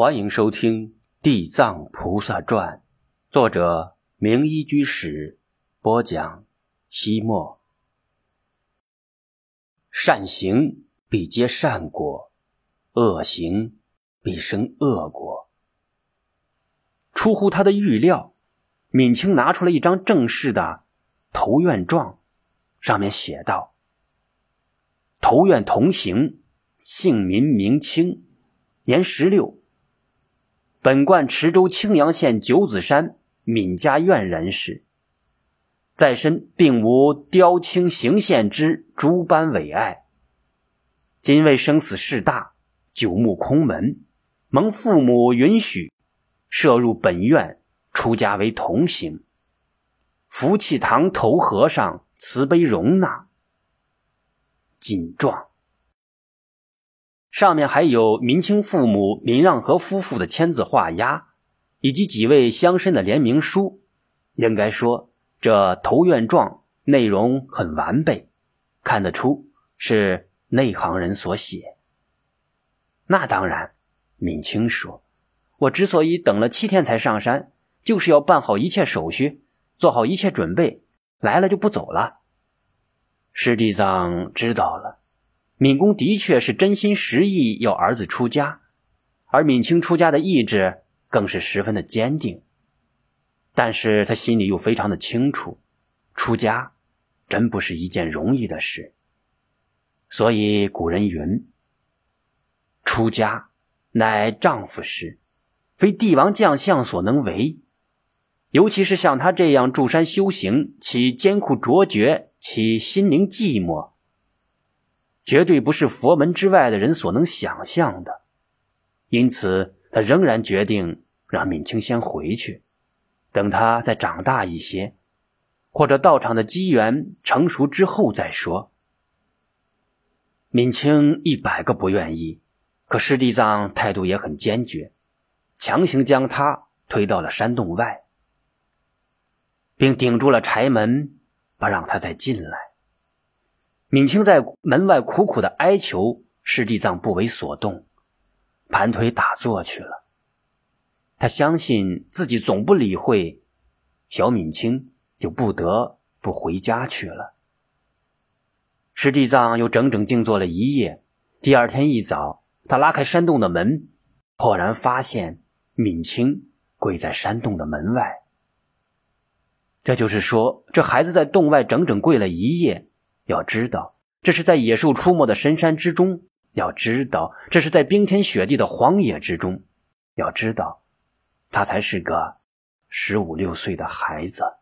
欢迎收听《地藏菩萨传》，作者明一居士播讲。西莫，善行必结善果，恶行必生恶果。出乎他的预料，闵清拿出了一张正式的投愿状，上面写道：“投愿同行，姓名明清，年十六。”本贯池州青阳县九子山闵家院人士，在身并无雕青行县之诸般伟爱。今为生死事大，九目空门，蒙父母允许，摄入本院出家为同行。福气堂头和尚慈悲容纳。谨状。上面还有明清父母闵让和夫妇的签字画押，以及几位乡绅的联名书。应该说，这投愿状内容很完备，看得出是内行人所写。那当然，闵清说：“我之所以等了七天才上山，就是要办好一切手续，做好一切准备，来了就不走了。”师弟藏知道了。敏公的确是真心实意要儿子出家，而敏清出家的意志更是十分的坚定。但是他心里又非常的清楚，出家真不是一件容易的事。所以古人云：“出家乃丈夫事，非帝王将相所能为。”尤其是像他这样住山修行，其艰苦卓绝，其心灵寂寞。绝对不是佛门之外的人所能想象的，因此他仍然决定让敏清先回去，等他再长大一些，或者道场的机缘成熟之后再说。敏清一百个不愿意，可师弟藏态度也很坚决，强行将他推到了山洞外，并顶住了柴门，不让他再进来。敏清在门外苦苦的哀求，师弟藏不为所动，盘腿打坐去了。他相信自己总不理会，小敏清就不得不回家去了。师弟藏又整整静坐了一夜。第二天一早，他拉开山洞的门，赫然发现敏清跪在山洞的门外。这就是说，这孩子在洞外整整跪了一夜。要知道，这是在野兽出没的深山之中；要知道，这是在冰天雪地的荒野之中；要知道，他才是个十五六岁的孩子。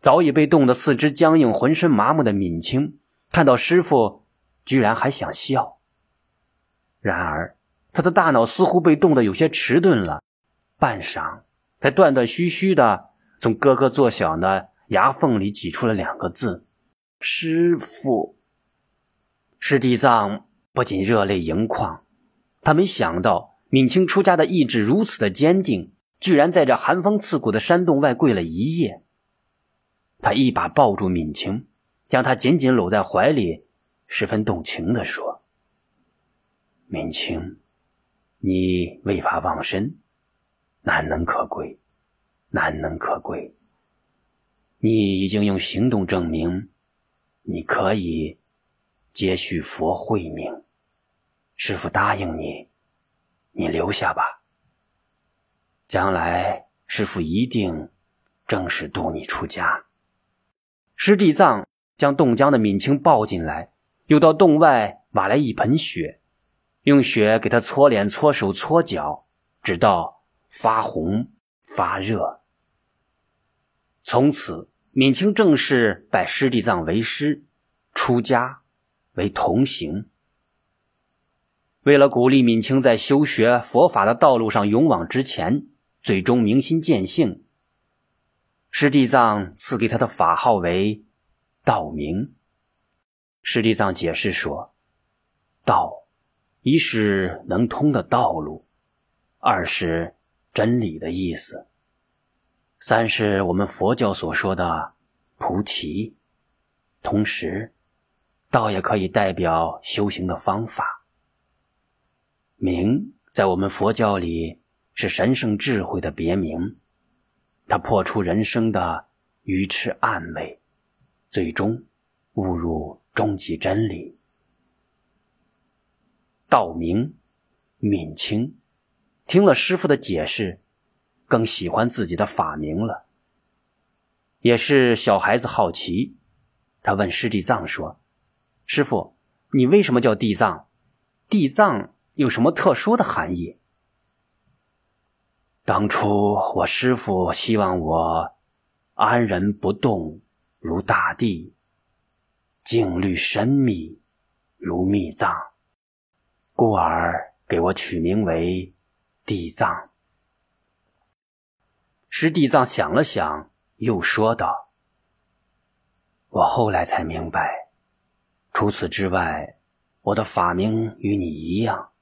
早已被冻得四肢僵硬、浑身麻木的闵清，看到师傅，居然还想笑。然而，他的大脑似乎被冻得有些迟钝了，半晌，才断断续续的从咯咯作响的牙缝里挤出了两个字。师傅，师弟藏不仅热泪盈眶，他没想到闵清出家的意志如此的坚定，居然在这寒风刺骨的山洞外跪了一夜。他一把抱住闵清，将他紧紧搂在怀里，十分动情地说：“闵清，你为法忘身，难能可贵，难能可贵。你已经用行动证明。”你可以接续佛慧命，师傅答应你，你留下吧。将来师傅一定正式度你出家。师弟藏将冻僵的敏清抱进来，又到洞外挖来一盆雪，用雪给他搓脸、搓手、搓脚，直到发红发热。从此。闵清正式拜师弟藏为师，出家为同行。为了鼓励闵清在修学佛法的道路上勇往直前，最终明心见性，师弟藏赐给他的法号为道明。师弟藏解释说：“道，一是能通的道路，二是真理的意思。”三是我们佛教所说的菩提，同时，道也可以代表修行的方法。明在我们佛教里是神圣智慧的别名，它破除人生的愚痴暗昧，最终悟入终极真理。道明、闵清听了师傅的解释，更喜欢自己的法名了。也是小孩子好奇，他问师地藏说：“师傅，你为什么叫地藏？地藏有什么特殊的含义？”当初我师傅希望我安然不动如大地，静虑深密如密藏。故而给我取名为地藏。师地藏想了想，又说道：“我后来才明白，除此之外，我的法名与你一样，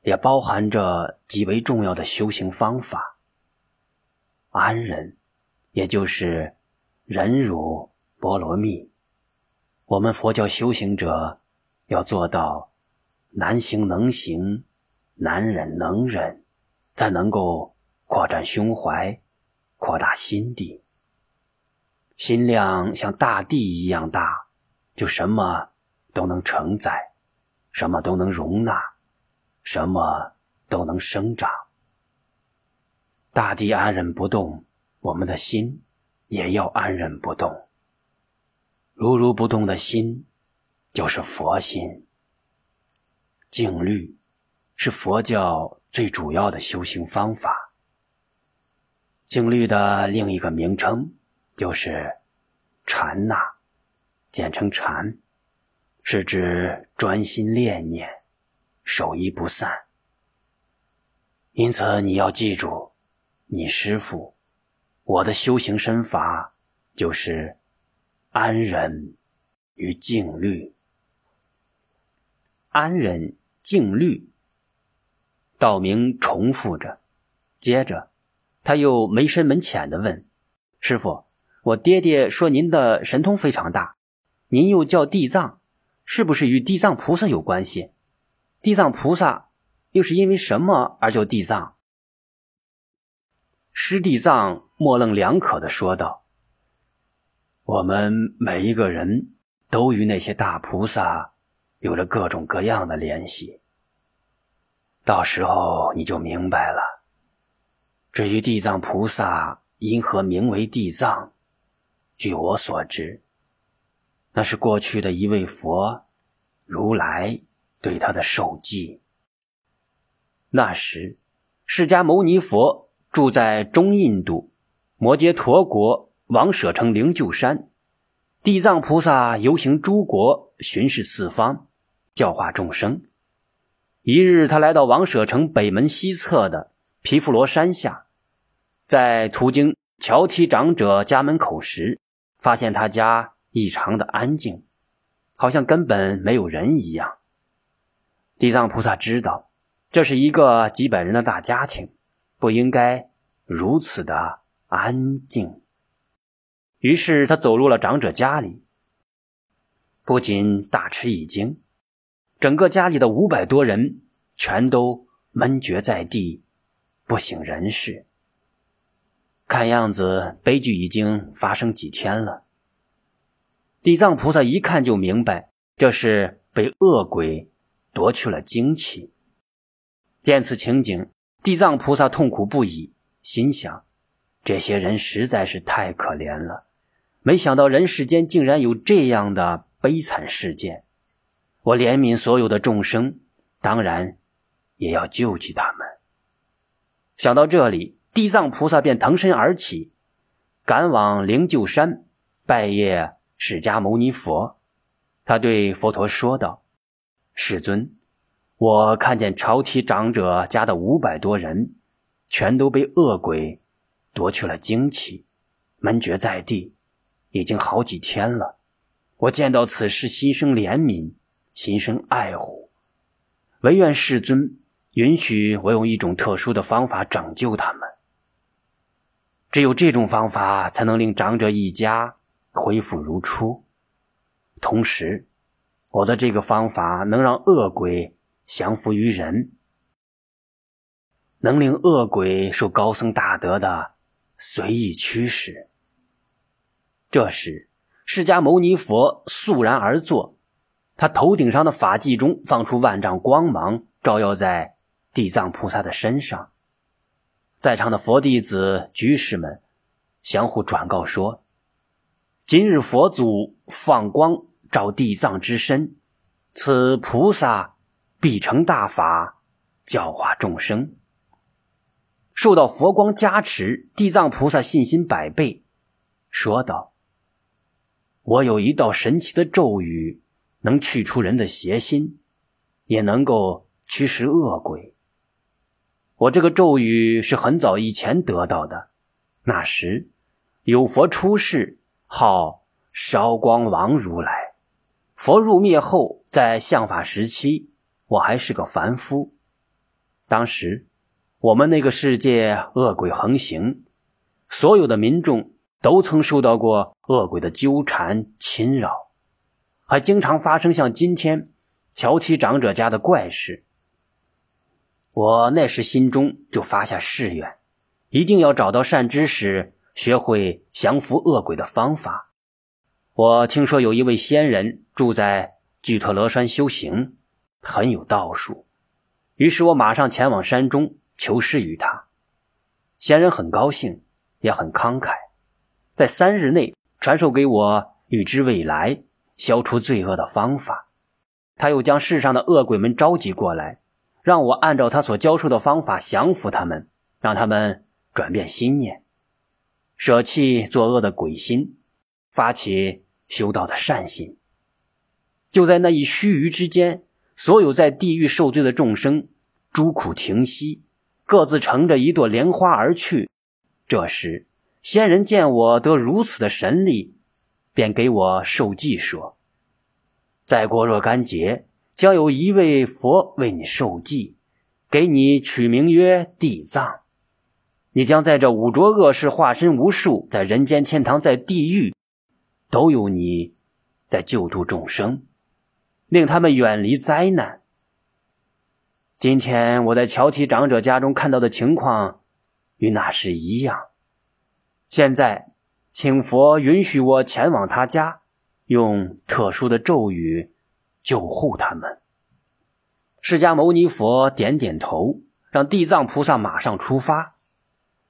也包含着极为重要的修行方法。安忍，也就是忍辱波罗蜜。我们佛教修行者要做到。”难行能行，难忍能忍，才能够扩展胸怀，扩大心地。心量像大地一样大，就什么都能承载，什么都能容纳，什么都能生长。大地安忍不动，我们的心也要安忍不动。如如不动的心，就是佛心。静虑是佛教最主要的修行方法。静虑的另一个名称就是禅那，简称禅，是指专心练念，守一不散。因此，你要记住，你师父，我的修行身法就是安忍与静虑。安忍。静虑，道明重复着，接着他又没深门浅的问：“师傅，我爹爹说您的神通非常大，您又叫地藏，是不是与地藏菩萨有关系？地藏菩萨又是因为什么而叫地藏？”师地藏模棱两可的说道：“我们每一个人都与那些大菩萨。”有着各种各样的联系，到时候你就明白了。至于地藏菩萨因何名为地藏，据我所知，那是过去的一位佛如来对他的授记。那时，释迦牟尼佛住在中印度摩羯陀国王舍城灵鹫山。地藏菩萨游行诸国，巡视四方，教化众生。一日，他来到王舍城北门西侧的毗富罗山下，在途经乔提长者家门口时，发现他家异常的安静，好像根本没有人一样。地藏菩萨知道这是一个几百人的大家庭，不应该如此的安静。于是他走入了长者家里，不仅大吃一惊，整个家里的五百多人全都闷绝在地，不省人事。看样子悲剧已经发生几天了。地藏菩萨一看就明白，这是被恶鬼夺去了精气。见此情景，地藏菩萨痛苦不已，心想：这些人实在是太可怜了。没想到人世间竟然有这样的悲惨事件，我怜悯所有的众生，当然也要救济他们。想到这里，地藏菩萨便腾身而起，赶往灵鹫山拜谒释迦牟尼佛。他对佛陀说道：“世尊，我看见朝提长者家的五百多人，全都被恶鬼夺去了精气，闷绝在地。”已经好几天了，我见到此事，心生怜悯，心生爱护，唯愿世尊允许我用一种特殊的方法拯救他们。只有这种方法，才能令长者一家恢复如初。同时，我的这个方法能让恶鬼降服于人，能令恶鬼受高僧大德的随意驱使。这时，释迦牟尼佛肃然而坐，他头顶上的法髻中放出万丈光芒，照耀在地藏菩萨的身上。在场的佛弟子、居士们相互转告说：“今日佛祖放光照地藏之身，此菩萨必成大法，教化众生。”受到佛光加持，地藏菩萨信心百倍，说道：“我有一道神奇的咒语，能去除人的邪心，也能够驱使恶鬼。我这个咒语是很早以前得到的，那时有佛出世，号烧光王如来。佛入灭后，在相法时期，我还是个凡夫，当时。”我们那个世界恶鬼横行，所有的民众都曾受到过恶鬼的纠缠侵扰，还经常发生像今天乔七长者家的怪事。我那时心中就发下誓愿，一定要找到善知识，学会降服恶鬼的方法。我听说有一位仙人住在巨特罗山修行，很有道术，于是我马上前往山中。求师于他，仙人很高兴，也很慷慨，在三日内传授给我预知未来、消除罪恶的方法。他又将世上的恶鬼们召集过来，让我按照他所教授的方法降服他们，让他们转变心念，舍弃作恶的鬼心，发起修道的善心。就在那一须臾之间，所有在地狱受罪的众生，诸苦停息。各自乘着一朵莲花而去。这时，仙人见我得如此的神力，便给我授记说：“再过若干节，将有一位佛为你授记，给你取名曰地藏。你将在这五浊恶世化身无数，在人间、天堂、在地狱，都有你在救度众生，令他们远离灾难。”今天我在乔提长者家中看到的情况，与那时一样。现在，请佛允许我前往他家，用特殊的咒语救护他们。释迦牟尼佛点点头，让地藏菩萨马上出发。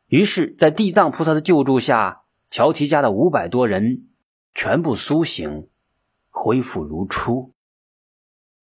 于是，在地藏菩萨的救助下，乔提家的五百多人全部苏醒，恢复如初。